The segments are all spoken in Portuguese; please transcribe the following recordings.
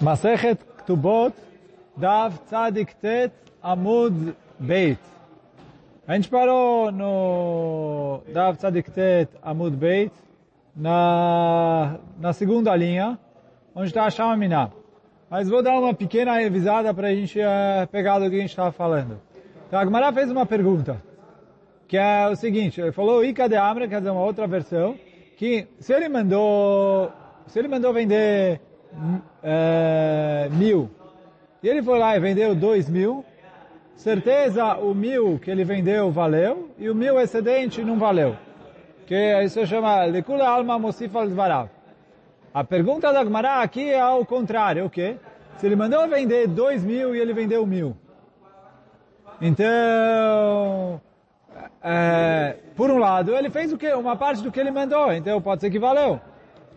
Masechet Ktubot, Dav Tzadik Tet Amud Beit. A gente parou no Dav Tzadik Tet Amud Beit, na, na segunda linha, onde está a Shama Miná. Mas vou dar uma pequena revisada para a gente uh, pegar do que a gente estava falando. Então, a Gemara fez uma pergunta, que é o seguinte, ele falou Ika de Amra, quer dizer, uma outra versão, que se ele mandou, se ele mandou vender é, mil. E ele foi lá e vendeu dois mil. Certeza o mil que ele vendeu valeu e o mil excedente não valeu. Que isso chama Lekula Alma Mosifal Dvarav. A pergunta da Gemara aqui é ao contrário, o quê? Se ele mandou vender dois mil e ele vendeu mil. Então, é, por um lado, ele fez o que? Uma parte do que ele mandou, então pode ser que valeu.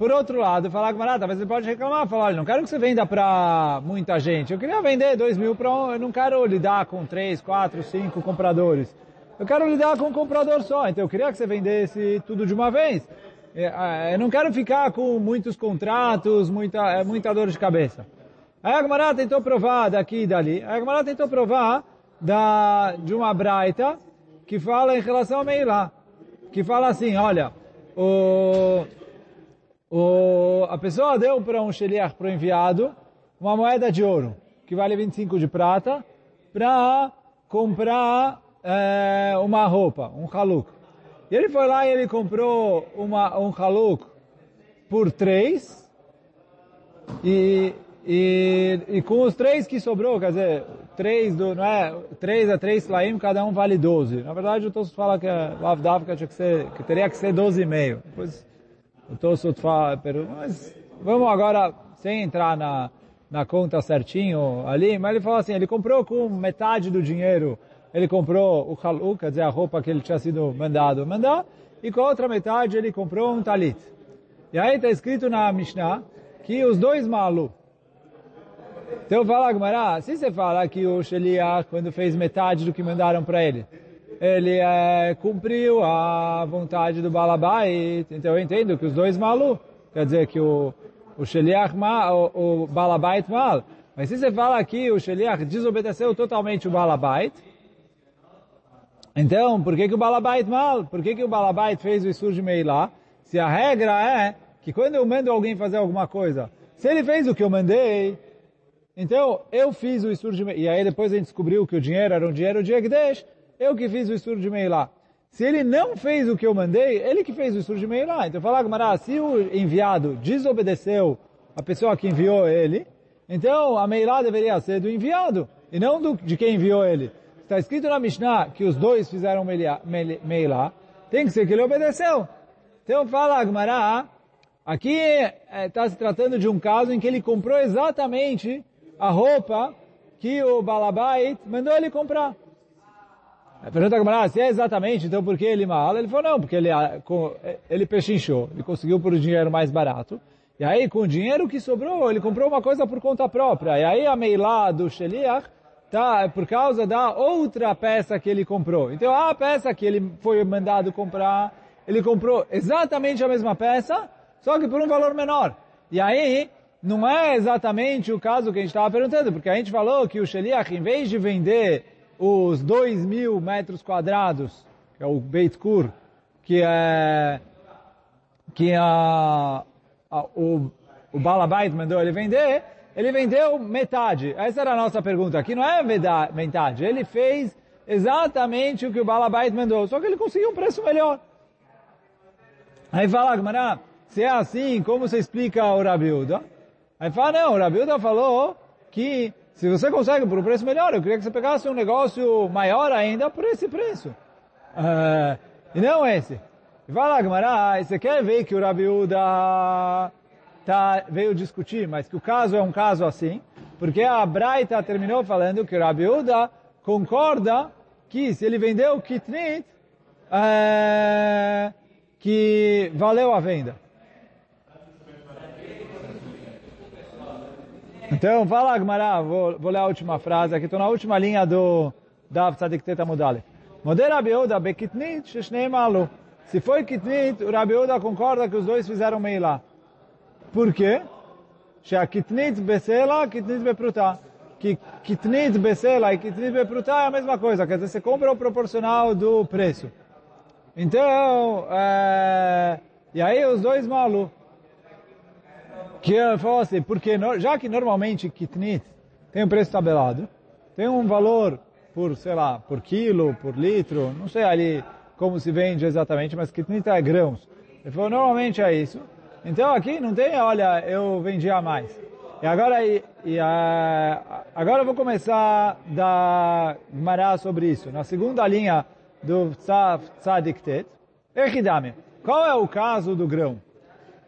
Por outro lado, falar com Marata, talvez ele pode reclamar, falar, olha, não quero que você venda para muita gente. Eu queria vender dois mil para um, eu não quero lidar com três, quatro, cinco compradores. Eu quero lidar com um comprador só, então eu queria que você vendesse tudo de uma vez. Eu não quero ficar com muitos contratos, muita, muita dor de cabeça. Aí a Gemara tentou provar daqui e dali. A Gemara tentou provar da, de uma braita que fala em relação a Meilá. Que fala assim, olha, o, o, a pessoa deu para um sheliach, para o enviado, uma moeda de ouro, que vale 25 de prata, para comprar é, uma roupa, um haluk. E ele foi lá e ele comprou uma, um haluk por três, e, e, e com os três que sobrou, quer dizer, três do, não é, três a três slaim, cada um vale 12. Na verdade, o Tosso fala que a Lavdavka tinha que ser, que teria que ser 12,5. Depois, o Tosso fala, mas vamos agora, sem entrar na, na conta certinho ali, mas ele fala assim, ele comprou com metade do dinheiro, ele comprou o halu, quer dizer, a roupa que ele tinha sido mandado mandar, e com a outra metade ele comprou um talit. E aí está escrito na Mishnah que os dois malu, então fala Gmará, se você fala que o Sheliach, quando fez metade do que mandaram para ele, ele é, cumpriu a vontade do Balabait, então eu entendo que os dois malu, quer dizer que o, o Sheliach mal, o, o Balabait mal. Mas se você fala que o Sheliach desobedeceu totalmente o Balabait, então por que, que o Balabait mal? Por que, que o Balabait fez o Isur de Meilá? Se a regra é que quando eu mando alguém fazer alguma coisa, se ele fez o que eu mandei, então, eu fiz o estudo de E aí depois a gente descobriu que o dinheiro era um dinheiro de Egdesh, eu que fiz o estudo de Meilá. Se ele não fez o que eu mandei, ele que fez o estudo de Meilá. Então, falar Gamara, se o enviado desobedeceu a pessoa que enviou ele, então a Meilá deveria ser do enviado, e não do, de quem enviou ele. Está escrito na Mishnah que os dois fizeram Meilá, tem que ser que ele obedeceu. Então, fala Gamara, aqui está se tratando de um caso em que ele comprou exatamente a roupa que o Balabait mandou ele comprar. Pergunta a se é exatamente, então por que ele mal? Ele falou, não, porque ele, ele pechinchou, ele conseguiu por um dinheiro mais barato. E aí, com o dinheiro que sobrou, ele comprou uma coisa por conta própria. E aí, a meilá do Sheliach tá por causa da outra peça que ele comprou. Então, a peça que ele foi mandado comprar, ele comprou exatamente a mesma peça, só que por um valor menor. E aí, não é exatamente o caso que a gente estava perguntando, porque a gente falou que o Sheliach, em vez de vender os dois mil metros quadrados, que é o Beit Kur, que é que a, a, o, o Balabait mandou ele vender, ele vendeu metade. Essa era a nossa pergunta. Aqui não é metade. Ele fez exatamente o que o Balabait mandou, só que ele conseguiu um preço melhor. Aí fala, Gmará, se é assim, como você explica o Rabiuda? Aí fala, não, o Rabiuda falou que se você consegue por um preço melhor, eu queria que você pegasse um negócio maior ainda por esse preço. Uh, e não esse. E fala, Gmará, você quer ver que o Rabiuda tá, veio discutir, mas que o caso é um caso assim, porque a Braita terminou falando que o Rabiuda concorda que se ele vendeu o kitnit, uh, que valeu a venda. Então, vai lá, Gmará, vou, vou ler a última frase aqui, estou na última linha do Dav Tzadik Teta Mudale. Modera Abiuda bekitnit sheshneim alu. Se foi kitnit, o Rabiuda concorda que os dois fizeram meila. Por quê? a kitnit besela, kitnit bepruta. Que kitnit besela e kitnit bepruta é a mesma coisa, quer dizer, você compra o proporcional do preço. Então, é... e aí os dois malu que eu falo assim, porque já que normalmente kitnit tem um preço tabelado, tem um valor por, sei lá, por quilo, por litro, não sei ali como se vende exatamente, mas kitnit é grãos. Ele falou, normalmente é isso. Então aqui não tem, olha, eu vendia mais. E agora, e, e, agora eu vou começar a dar Gemara sobre isso. Na segunda linha do Tzadik Tet, Echidame. Qual é o caso do grão?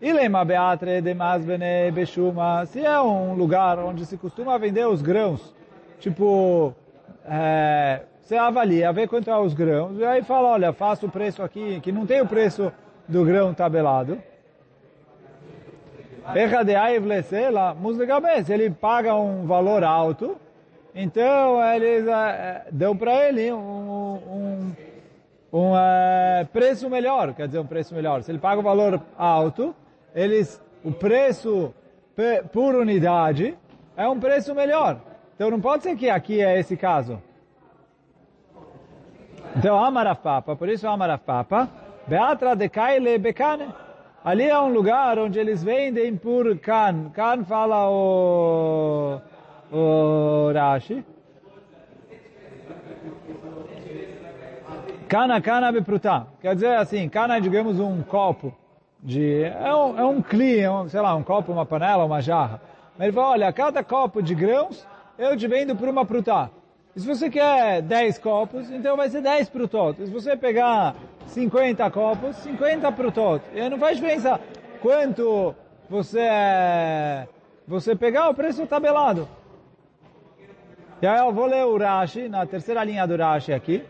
Ilema beatre de masbene beshuma. Se é um lugar onde se costuma vender os grãos, tipo, é, você avalia, vê quanto é os grãos, e aí fala, olha, faço o preço aqui, que não tem o preço do grão tabelado. Se ele paga um valor alto, então eles uh, dão para ele um, um, um uh, preço melhor, quer dizer, um preço melhor. Se ele paga um valor alto, eles, o preço por unidade é um preço melhor. Então não pode ser que aqui é esse caso. Então, Amarafapa, por isso Amarafapa, Beatra de Kaile Bekane. Ali é um lugar onde eles vendem por can. Can fala o, o Rashi. Cana, cana bepruta. Quer dizer assim, cana é, digamos, um copo. De, é um, é um cli, é um, sei lá, um copo, uma panela, uma jarra. Mas ele fala, olha, cada copo de grãos eu te vendo por uma pruta. E se você quer 10 copos, então vai ser 10 prutot. E se você pegar 50 copos, 50 prutot. E não faz diferença quanto você você pegar, o preço tabelado. E aí eu vou ler o Rashi, na terceira linha do Rashi aqui.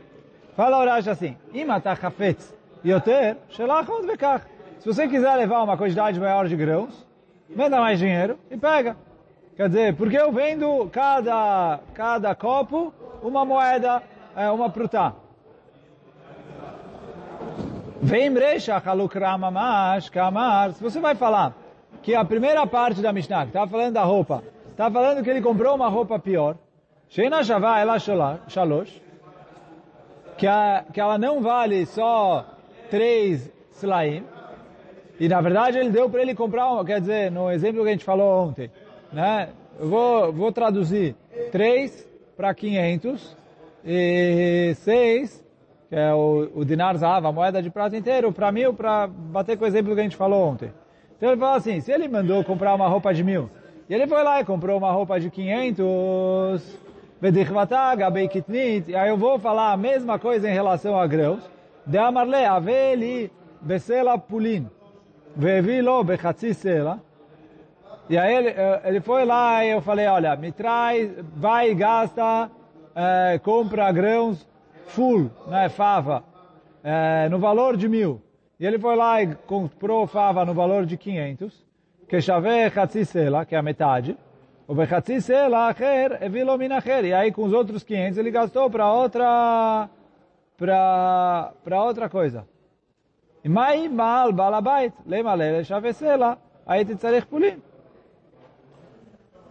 Fala o Rashi assim, Imata chafetz yoter shelachot vekach. Se você quiser levar uma quantidade maior de grãos, venda mais dinheiro e pega. Quer dizer, porque eu vendo cada, cada copo uma moeda, é, uma prutá. Vem brecha mamash kamar. Se você vai falar que a primeira parte da Mishnah, que estava falando da roupa, está falando que ele comprou uma roupa pior, Sheina Shavá ela shalosh, que, a, que ela não vale só três slaim, e na verdade ele deu para ele comprar, uma, quer dizer, no exemplo que a gente falou ontem, né? Eu vou, vou traduzir 3 para 500 e 6, que é o, o dinar zahav, a moeda de prata inteiro, para mil, para bater com o exemplo que a gente falou ontem. Então ele fala assim, se ele mandou comprar uma roupa de mil, e ele foi lá e comprou uma roupa de 500, e aí eu vou falar a mesma coisa em relação a grãos, de amarle, aveli, besela pulin, vevilo bechatzi sela, e aí ele, ele foi lá e eu falei, olha, me traz, vai e gasta, é, compra grãos full, né, fava, é, no valor de mil. E ele foi lá e comprou fava no valor de 500, que chave sela, que é a metade. O bechatzi sela acher, evilo minacher. E aí com os outros 500 ele gastou para outra, para outra coisa. Mai mal lele chave sela, aí te tzarech pulim.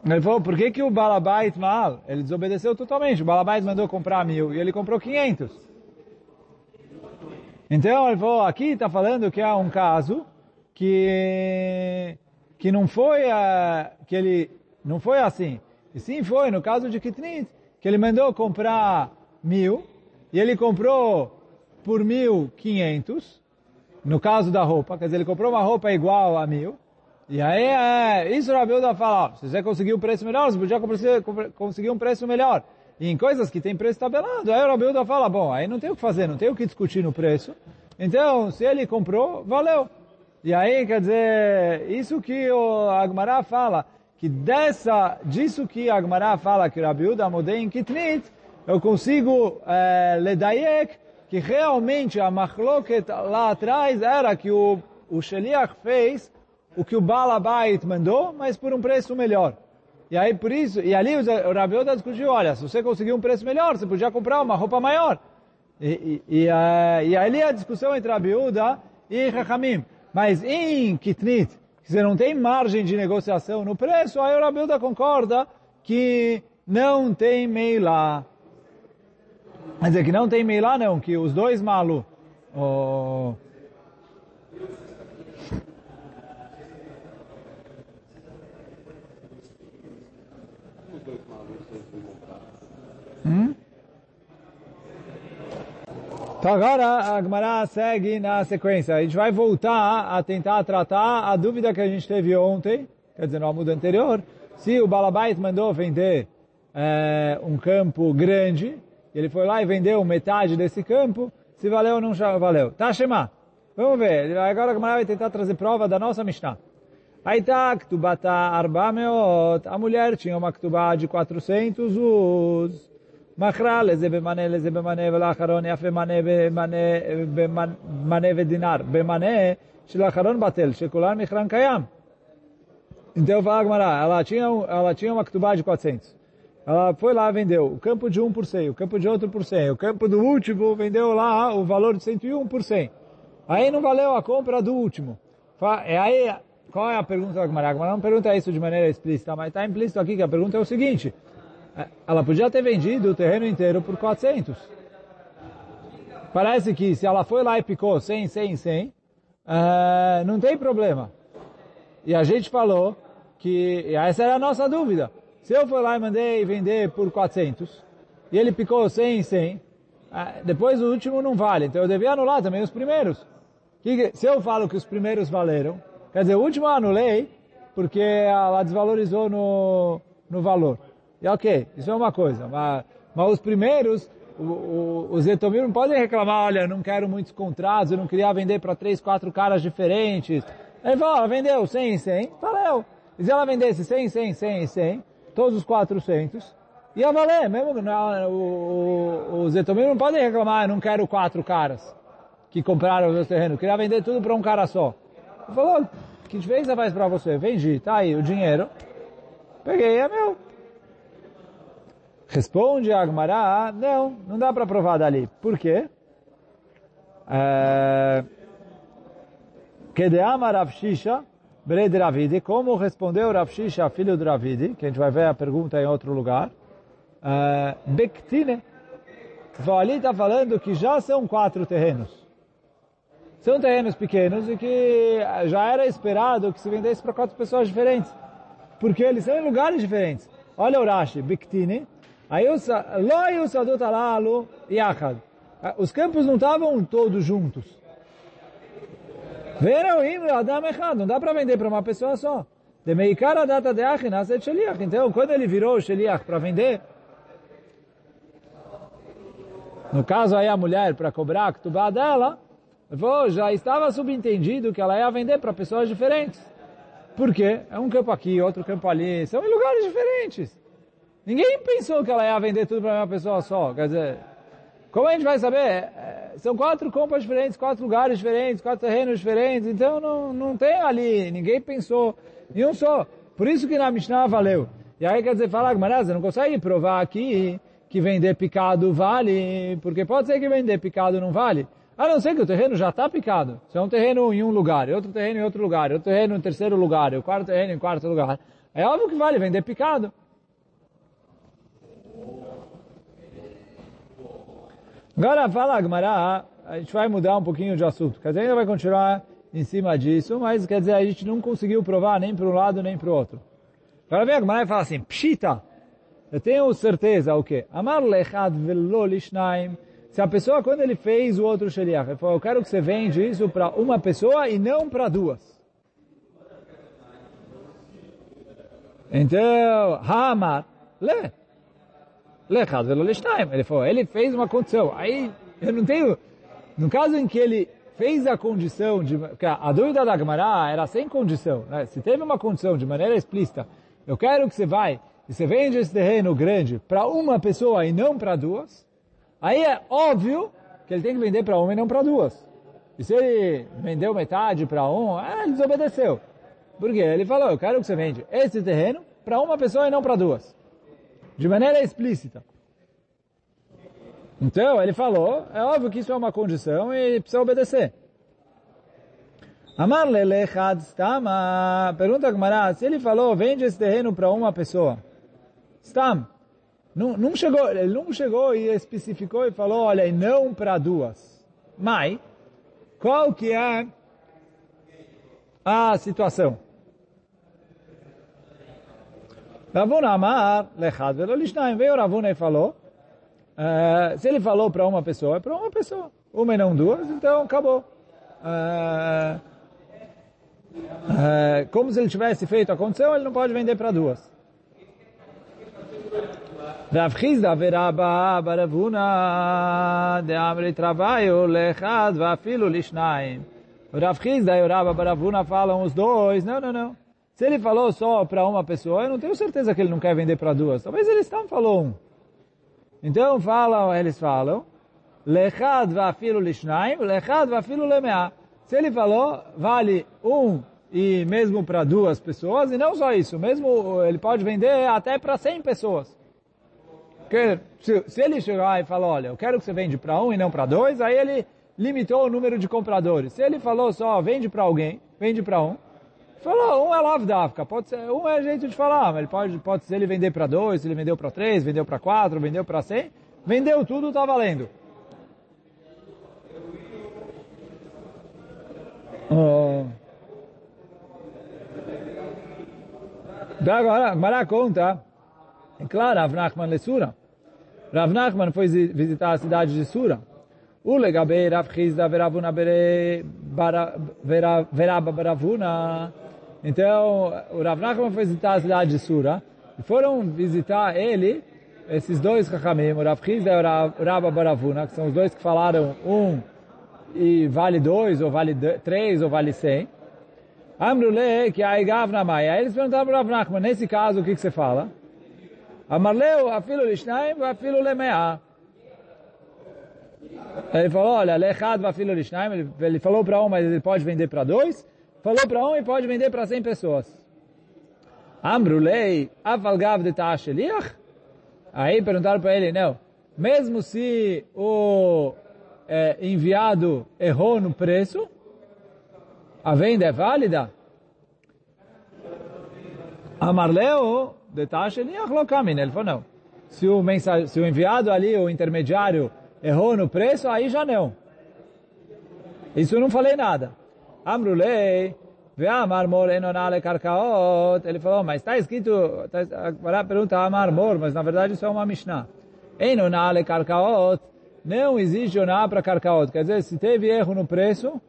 Ele falou, por que, que o Balabait mal? Ele desobedeceu totalmente. O Balabait mandou comprar mil e ele comprou 500. Então ele falou, aqui está falando que é um caso que que não foi uh, que ele não foi assim. E sim foi no caso de Kitnit, que ele mandou comprar mil e ele comprou por mil quinhentos. No caso da roupa, quer dizer, ele comprou uma roupa igual a mil e aí, é, isso o Rabiuda fala, se você conseguir um preço melhor, você podia conseguir um preço melhor. E em coisas que tem preço tabelado, aí o Rabiuda fala, bom, aí não tem o que fazer, não tem o que discutir no preço. Então, se ele comprou, valeu. E aí, quer dizer, isso que o Agmará fala, que dessa, disso que Agmará fala, que Rabiuda mudei em Kitnit, eu consigo é, ledayek, que realmente a machloket lá atrás era que o, o Sheliach fez o que o Balabait mandou, mas por um preço melhor. E aí por isso, e ali o Rabi Oda discutiu, olha, se você conseguir um preço melhor, você podia comprar uma roupa maior. E, e, e, uh, e ali a discussão entre Rabi Oda e Chachamim. Mas em Kitnit, você não tem margem de negociação no preço, aí o Rabilda concorda que não tem Meilá. Quer dizer, que não tem Meilá não, que os dois malu, oh, Hum? Então agora a Gemara segue na sequência. A gente vai voltar a tentar tratar a dúvida que a gente teve ontem, quer dizer, no amudo anterior, se o Balabait mandou vender é, um campo grande, ele foi lá e vendeu metade desse campo, se valeu ou não valeu. Tá, Shema? Vamos ver. Agora a Gemara vai tentar trazer prova da nossa Mishnah. Aí tá, Ktubata Arbameot. A mulher tinha uma Ktubá de 400 us. מכרה לזה במנה, לזה במנה, ולאחרון יפה מנה במנה ודינר. במנה של האחרון בטל, שכולן מכרן קיים. Então fala a Gemara, ela tinha, ela tinha uma ktubá de 400. Ela foi lá vendeu o campo de 1 por 100, o campo de outro por 100. O campo do último vendeu lá o valor de 101 por 100. Aí não valeu a compra do último. É aí, qual é a pergunta da Gemara? A Gemara não pergunta isso de maneira explícita, mas está implícito aqui que a pergunta é o seguinte. Ela podia ter vendido o terreno inteiro por 400. Parece que se ela foi lá e picou 100, 100, 100, uh, não tem problema. E a gente falou que essa era a nossa dúvida. Se eu for lá e mandei vender por 400, e ele picou 100, 100, uh, depois o último não vale. Então eu devia anular também os primeiros. Se eu falo que os primeiros valeram, quer dizer, o último eu anulei, porque ela desvalorizou no, no valor. E ok, isso é uma coisa. Mas, mas os primeiros, o, o, os etomir não podem reclamar, olha, não quero muitos contratos, eu não queria vender para três, quatro caras diferentes. Ele falou, ela vendeu 100, 100, valeu. E se ela vendesse 100, 100, 100, 100, todos os 400, ia valer, mesmo não, o, os etomir não podem reclamar, não quero quatro caras que compraram os meus terrenos, eu queria vender tudo para um cara só. Ele falou, que diferença faz para você? Vendi, tá aí o dinheiro, peguei, é meu. Responde Agmará, não, não dá para provar dali. Por quê? É, Shisha, Bred Ravidi, como respondeu Rav Shisha, filho de Ravidi, que a gente vai ver a pergunta em outro lugar, é, Bektine, ali está falando que já são quatro terrenos. São terrenos pequenos e que já era esperado que se vendesse para quatro pessoas diferentes. Porque eles são em lugares diferentes. Olha o Rashi, Bektine, os campos não estavam todos juntos. Não dá para vender para uma pessoa só. data de Então, quando ele virou o Sheliach para vender, no caso aí a mulher, para cobrar a ktubá dela, já estava subentendido que ela ia vender para pessoas diferentes. Por quê? É um campo aqui, outro campo ali, são em lugares diferentes. Ninguém pensou que ela ia vender tudo para uma pessoa só. Quer dizer, como a gente vai saber? É, são quatro compras diferentes, quatro lugares diferentes, quatro terrenos diferentes. Então não, não tem ali, ninguém pensou em um só. Por isso que na Mishnah valeu. E aí quer dizer, fala, mas você não consegue provar aqui que vender picado vale, porque pode ser que vender picado não vale. A não ser que o terreno já está picado. Se é um terreno em um lugar, outro terreno em outro lugar, outro terreno em terceiro lugar, o quarto terreno em quarto lugar. É óbvio que vale vender picado. Agora fala Agmará, a gente vai mudar um pouquinho de assunto. Quer dizer, ainda vai continuar em cima disso, mas quer dizer, a gente não conseguiu provar nem para um lado nem para o outro. Agora vem Agmará e fala assim, Pshita, eu tenho certeza o quê? Amar lechad velo lishnaim. Se a pessoa, quando ele fez o outro sheliach, ele falou, eu quero que você vende isso para uma pessoa e não para duas. Então, Hamar, le, Lechad velo lishnaim. Ele falou, ele fez uma condição. Aí, eu não tenho... No caso em que ele fez a condição de... A dúvida da Gemara era sem condição. Né? Se teve uma condição de maneira explícita, eu quero que você vai e você vende esse terreno grande para uma pessoa e não para duas, aí é óbvio que ele tem que vender para uma e não para duas. E se ele vendeu metade para um, ah, ele desobedeceu. Por quê? Ele falou, eu quero que você vende esse terreno para uma pessoa e não para duas de maneira explícita. Então, ele falou, é óbvio que isso é uma condição e precisa obedecer. Amar lelechad stama. Pergunta a Gmará, se ele falou, vende esse terreno para uma pessoa. Stam. Não, não chegou, ele não chegou e especificou e falou, olha, e não para duas. Mas, qual que é a situação? Ravuna Amar, Lechad Velolishnaim, veio Ravuna e falou, uh, se ele falou para uma pessoa, é para uma pessoa. Uma e não duas, então acabou. Uh, uh, como se ele tivesse feito a condição, ele não pode vender para duas. Rav Chizda veraba baravuna de amre trabalho lechad vafilu lishnaim. Rav e o Rabba baravuna falam os dois. Não, não, não. Se ele falou só para uma pessoa, eu não tenho certeza que ele não quer vender para duas. Talvez ele estão falou um. Então falam, eles falam, lechad vafilu lishnaim, lechad vafilu lemea. Se ele falou, vale um e mesmo para duas pessoas, e não só isso, mesmo ele pode vender até para 100 pessoas. Porque se, se ele chegar e falar, olha, eu quero que você vende para um e não para dois, aí ele limitou o número de compradores. Se ele falou só, vende para alguém, vende para um, falou, um é lavdavka, pode ser, um é jeito de falar, mas ele pode, pode ser ele vender para dois, ele vendeu para três, vendeu para quatro, vendeu para cem, vendeu tudo, está valendo. Oh. Agora, Mará conta, é claro, Rav Nachman Lessura. Rav Nachman foi visitar a cidade de Sura. O legabe Rav Chizda veravuna veraba baravuna. Então, o Rav Nachman foi visitar a cidade de Sura. E foram visitar ele, esses dois Chachamim, o Rav Chizda e o Rabba Baravuna, que são os dois que falaram um e vale dois, ou vale três, ou vale cem. Amrule, que a Igav na Maia. Eles perguntaram para o Rav Nachman, nesse caso, o que, que você fala? Amarleu, afilo lishnaim, afilo lemea. Ele falou, olha, lechad afilo lishnaim, ele falou para um, mas ele pode vender para dois. Falou para um e pode vender para cem pessoas. Amrulei, avalgav de ta'asheliach. Aí perguntaram para ele, não, mesmo se o é, enviado errou no preço, a venda é válida? Amarleo, detalhe, ele falou não. Se o, se o enviado ali, o intermediário, errou no preço, aí já não. Isso eu não falei nada. Amrulei, Ve'amar mor enonale karkaot. Ele falou, mas está escrito, tá, agora pergunta amar mor, mas na verdade isso é uma Mishnah. Enonale karkaot. Não existe oná para karkaot. Quer dizer, se teve erro no preço,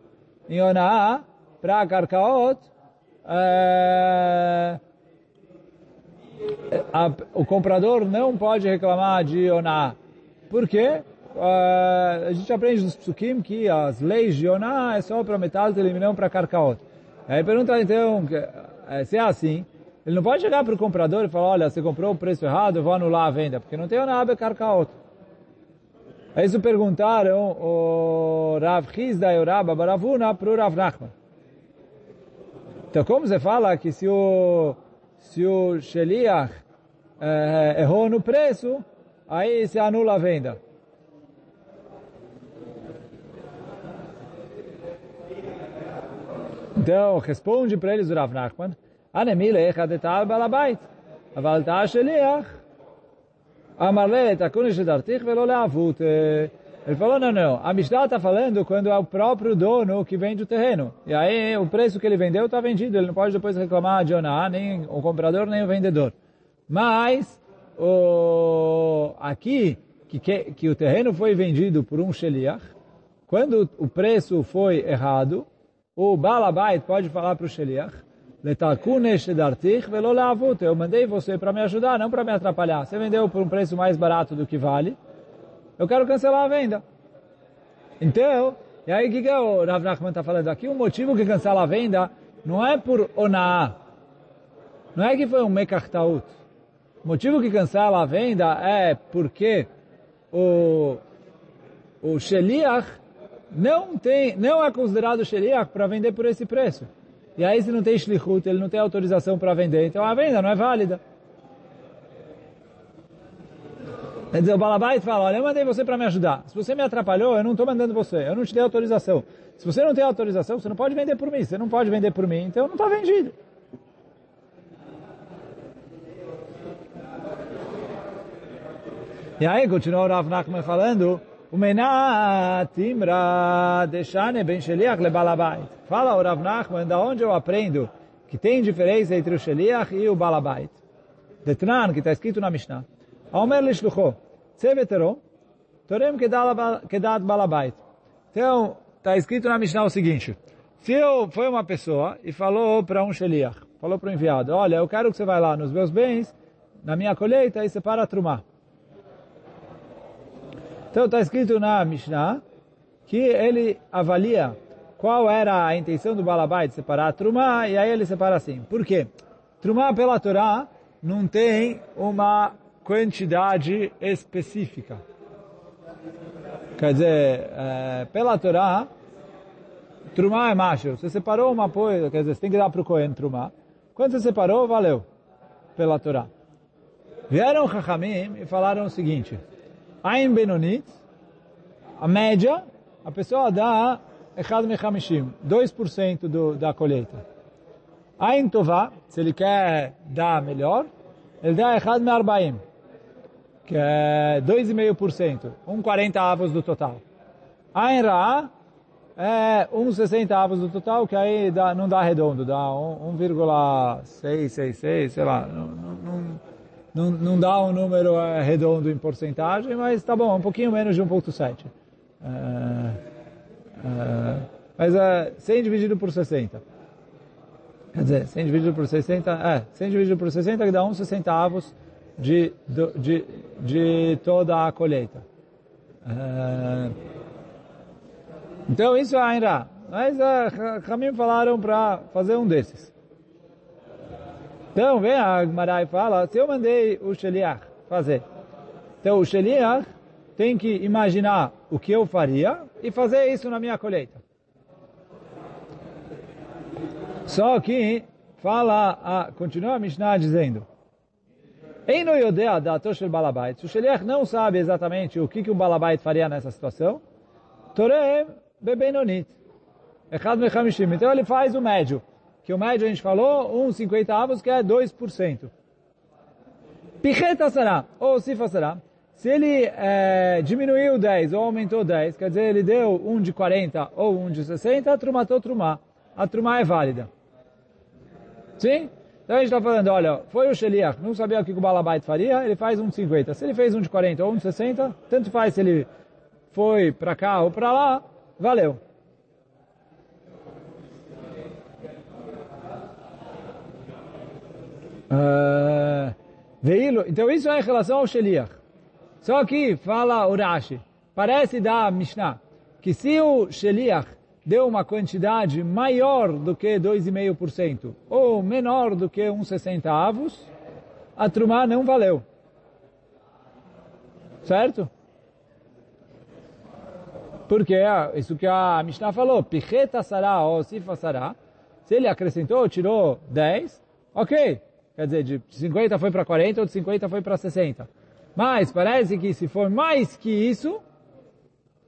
em oná para karkaot, é, a, o comprador não pode reclamar de oná. Por quê? Uh, a gente aprende nos psukim que as leis de oná é só para metal e para karkaot. Aí pergunta então, se é assim, ele não pode chegar para o comprador e falar, olha, você comprou o preço errado, eu vou anular a venda, porque não tem oná karkaot. Aí isso perguntaram o Rav Chizda e o Rav Baravuna para o Rav Nachman. Então como você fala que se o se o Sheliach é, errou no preço, aí se anula a venda. Então, responde para eles o Rav Nachman, amarle leavut. Ele falou, não, não, a Mishnah está falando quando é o próprio dono que vende o terreno. E aí o preço que ele vendeu está vendido, ele não pode depois reclamar de Oná, nem o comprador, nem o vendedor. Mas, o, aqui, que, que, que o terreno foi vendido por um Sheliach, quando o preço foi errado, o Balabait pode falar para o Sheliach, eu mandei você para me ajudar, não para me atrapalhar. Você vendeu por um preço mais barato do que vale, eu quero cancelar a venda. Então, e aí o que, que o Rav Nachman está falando aqui? O motivo que cancela a venda não é por onaá, não é que foi um mekartaut. O motivo que cancela a venda é porque o, o Sheliach não, tem, não é considerado Sheliach para vender por esse preço. E aí se não tem Shlichut, ele não tem autorização para vender, então a venda não é válida. Quer dizer, o Balabait fala, olha, eu mandei você para me ajudar. Se você me atrapalhou, eu não estou mandando você. Eu não te dei autorização. Se você não tem autorização, você não pode vender por mim. Você não pode vender por mim, então não está vendido. E aí, continua o Rav Nachman falando, o menat imra deixane ben sheliach le balabait. Fala o Rav Nachman, da onde eu aprendo que tem diferença entre o sheliach e o balabait. Detran, que está escrito na Mishnah. Omer lishlucho, tsevetero, torem kedat balabait. Então, está escrito na Mishnah o seguinte, se eu, foi uma pessoa e falou para um sheliach, falou para o enviado, olha, eu quero que você vá lá nos meus bens, na minha colheita, e separa a trumah. Então está escrito na Mishnah que ele avalia qual era a intenção do Balabai de separar a Trumá, e aí ele separa assim. Por quê? Trumá pela Torá não tem uma quantidade específica. Quer dizer, é, pela Torá, Trumá é macho. Você separou uma coisa, quer dizer, você tem que dar para o Cohen Trumá. Quando você separou, valeu. Pela Torá. Vieram Chachamim e falaram o seguinte. Ain Benonit, a média, a pessoa dá Echad Mechamishim, 2% do, da colheita. Ain Tová, se ele quer dar melhor, ele dá Echad Me'arbaim, que é 2,5%, 1,40 avos do total. Ain Ra é 1,60 avos do total, que aí dá, não dá redondo, dá 1,666, sei lá, não, não, não, não dá um número é, redondo em porcentagem, mas tá bom, um pouquinho menos de 1.7. É, é, mas é 100 dividido por 60. Quer dizer, 100 dividido por 60, é, 100 dividido por 60 que dá 1 centavos de, de, de toda a colheita. É, então isso é ainda. Mas Ramim falaram para fazer um desses. Então, vem a Gemara e fala, se eu mandei o Sheliach fazer, então o Sheliach tem que imaginar o que eu faria e fazer isso na minha colheita. Só que, fala, a, continua a Mishnah dizendo, Eino Yodea da Toshel Balabait, se o Sheliach não sabe exatamente o que, que o Balabait faria nessa situação, Torem Bebenonit, então ele faz o médio que o médio a gente falou, uns 50 avos, que é 2%. Picheta será, ou sifa será, se ele é, diminuiu 10 ou aumentou 10, quer dizer, ele deu um de 40 ou um de 60, trumatou trumá. A trumá é válida. Sim? Então a gente está falando, olha, foi o Sheliach, não sabia o que o Balabait faria, ele faz um de 50. Se ele fez um de 40 ou um de 60, tanto faz se ele foi para cá ou para lá, valeu. Uh, então isso é em relação ao Sheliach. Só que fala o Rashi, parece da Mishnah, que se o Sheliach deu uma quantidade maior do que 2,5% ou menor do que uns 60 avos, a Trumá não valeu. Certo? Porque é isso que a Mishnah falou, picheta sará ou sifa sará, se ele acrescentou, tirou 10, ok, Quer dizer, de 50 foi para 40 ou de 50 foi para 60. Mas parece que se for mais que isso,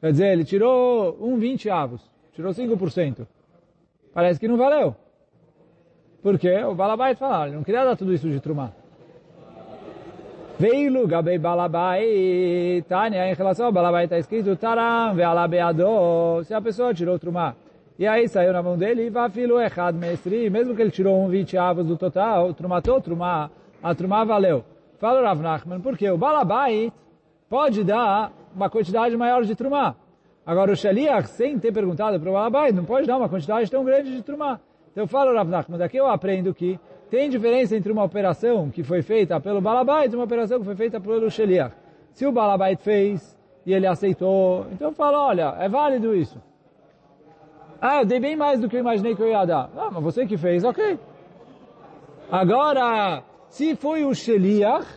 quer dizer, ele tirou um 20 avos, tirou 5%. Parece que não valeu. Porque o Balabait fala, ele não queria dar tudo isso de trumá. Veilu gabei Balabai, Tânia, em relação ao Balabai está escrito, Taram ve'alabeado, se a pessoa tirou trumá e aí saiu na mão dele, vafilo echad mesri, mesmo que ele tirou um 20 avos do total, trumatou trumá, a trumá valeu. Fala Rav Nachman, porque o balabait pode dar uma quantidade maior de trumá. Agora o Shaliach, sem ter perguntado para o balabait, não pode dar uma quantidade tão grande de trumá. Então fala Rav Nachman, daqui eu aprendo que tem diferença entre uma operação que foi feita pelo balabait e uma operação que foi feita pelo Shaliach. Se o balabait fez e ele aceitou, então fala, olha, é válido isso. Ah, eu dei bem mais do que eu imaginei que eu ia dar. Ah, mas você que fez, ok. Agora, se foi o Sheliach,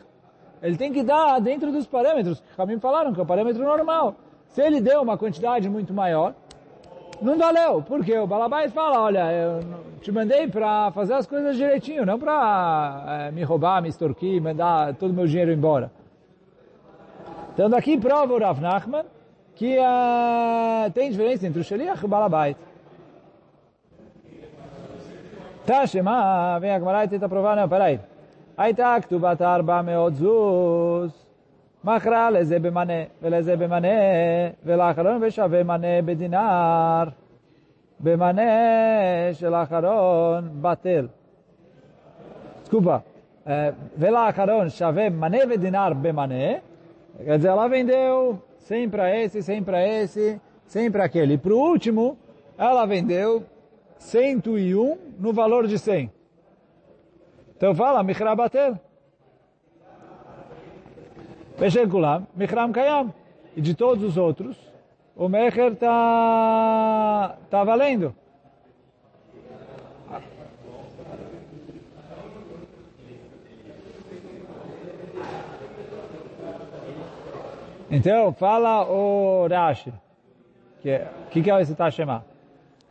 ele tem que dar dentro dos parâmetros que me falaram, que é o parâmetro normal. Se ele deu uma quantidade muito maior, não valeu, porque o Balabais fala, olha, eu te mandei para fazer as coisas direitinho, não para é, me roubar, me extorquir, mandar todo o meu dinheiro embora. Então daqui prova o Rav Nachman que uh, tem diferença entre o Shaliach e o Balabait. Tá, Shema, vem a Gemara e. הייתה כתובת ארבע מאות זוז, מכרה לזה במנה ולזה במנה, ולאחרון ושווה מנה בדינר. במנה של האחרון בטל. É, ולאחרון שווה מנה ודינר במנה, quer dizer, ela vendeu 100 para esse, 100 para esse, 100 para aquele. E para o último, ela vendeu 101 no valor de 100. Então fala, Michra Batel. Peshen Kulam, Michram Kayam. E de todos os outros, o Mecher está tá valendo. Então, fala o Rashi. Que que, que é esse Tashema?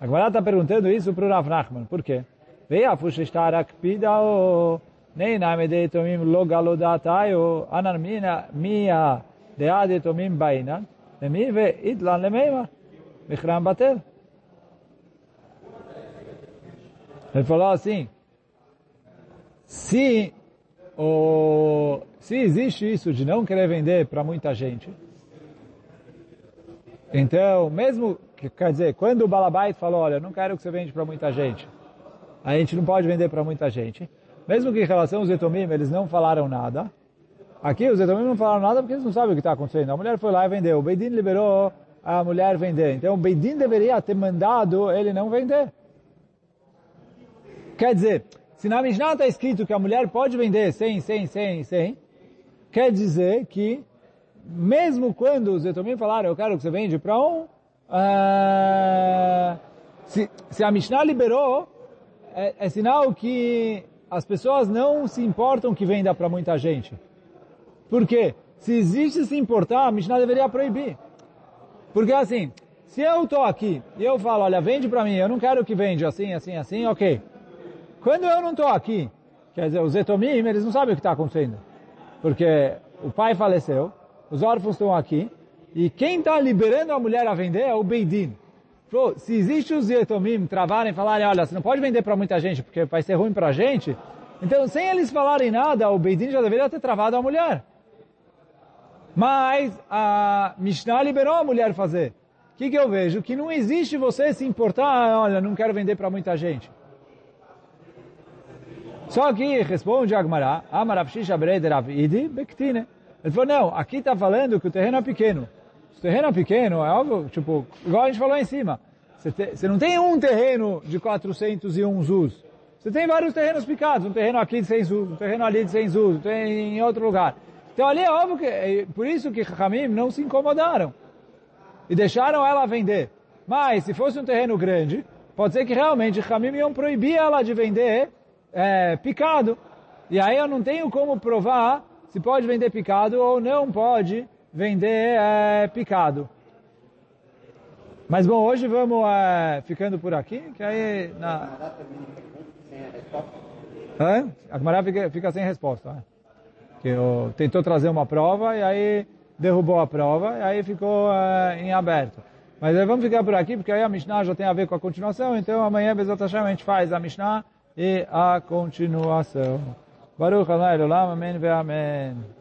A Gemara está perguntando isso para o Rav Nachman. Por quê? ואיפה ששטר הקפידה או נהנה מדי תומים לא גלו דעתיו, אנן מי הדעה דתומים בעינן, ומי ואיתלן למימה, מחרם בטל. Ele falou assim, se, o, se existe isso de não querer vender para muita gente, então, mesmo, quer dizer, quando o Balabait falou, olha, não quero que você vende para muita gente, a gente não pode vender para muita gente. Mesmo que em relação aos etomim eles não falaram nada. Aqui os etomim não falaram nada porque eles não sabem o que está acontecendo. A mulher foi lá e vendeu. O Beidin liberou a mulher vender. Então o Beidin deveria ter mandado ele não vender. Quer dizer, se na Mishnah está escrito que a mulher pode vender 100, 100, 100, 100, quer dizer que mesmo quando os etomim falaram eu quero que você vende para um, uh, se, se a Mishnah liberou, é, é sinal que as pessoas não se importam que venda para muita gente. Por quê? Se existe se importar, a Mishnah deveria proibir. Porque assim, se eu estou aqui e eu falo, olha, vende para mim, eu não quero que vende assim, assim, assim, ok. Quando eu não estou aqui, quer dizer, os etomim, eles não sabem o que está acontecendo. Porque o pai faleceu, os órfãos estão aqui, e quem está liberando a mulher a vender é o Beidin. Falou, se existe os Yetomim travarem e falarem, olha, você não pode vender para muita gente porque vai ser ruim para a gente, então sem eles falarem nada, o Beidin já deveria ter travado a mulher. Mas a Mishnah liberou a mulher fazer. O que, que eu vejo? Que não existe você se importar, olha, não quero vender para muita gente. Só que responde Agmará, Amarav Shisha Breder Avidi Bektine. Ele falou, não, aqui está falando que o terreno é pequeno. Se o terreno é pequeno, é algo, tipo, igual a gente falou em cima. Você, não tem um terreno de 401 zuz. Você tem vários terrenos picados. Um terreno aqui de 100 zuz, um terreno ali de 100 zuz, tem em outro lugar. Então ali é óbvio que, é por isso que Hamim não se incomodaram. E deixaram ela vender. Mas, se fosse um terreno grande, pode ser que realmente Hamim iam proibir ela de vender é, picado. E aí eu não tenho como provar se pode vender picado ou não pode vender é, picado. Mas bom, hoje vamos é, ficando por aqui, que aí na... Hã? A Gemara fica, fica sem resposta. Né? Que eu, tentou trazer uma prova e aí derrubou a prova e aí ficou é, em aberto. Mas vamos ficar por aqui, porque aí a Mishnah já tem a ver com a continuação, então amanhã, Bezat Hashem, a gente faz a Mishnah e a continuação. Baruch Adonai Olam, Amém ve Amém.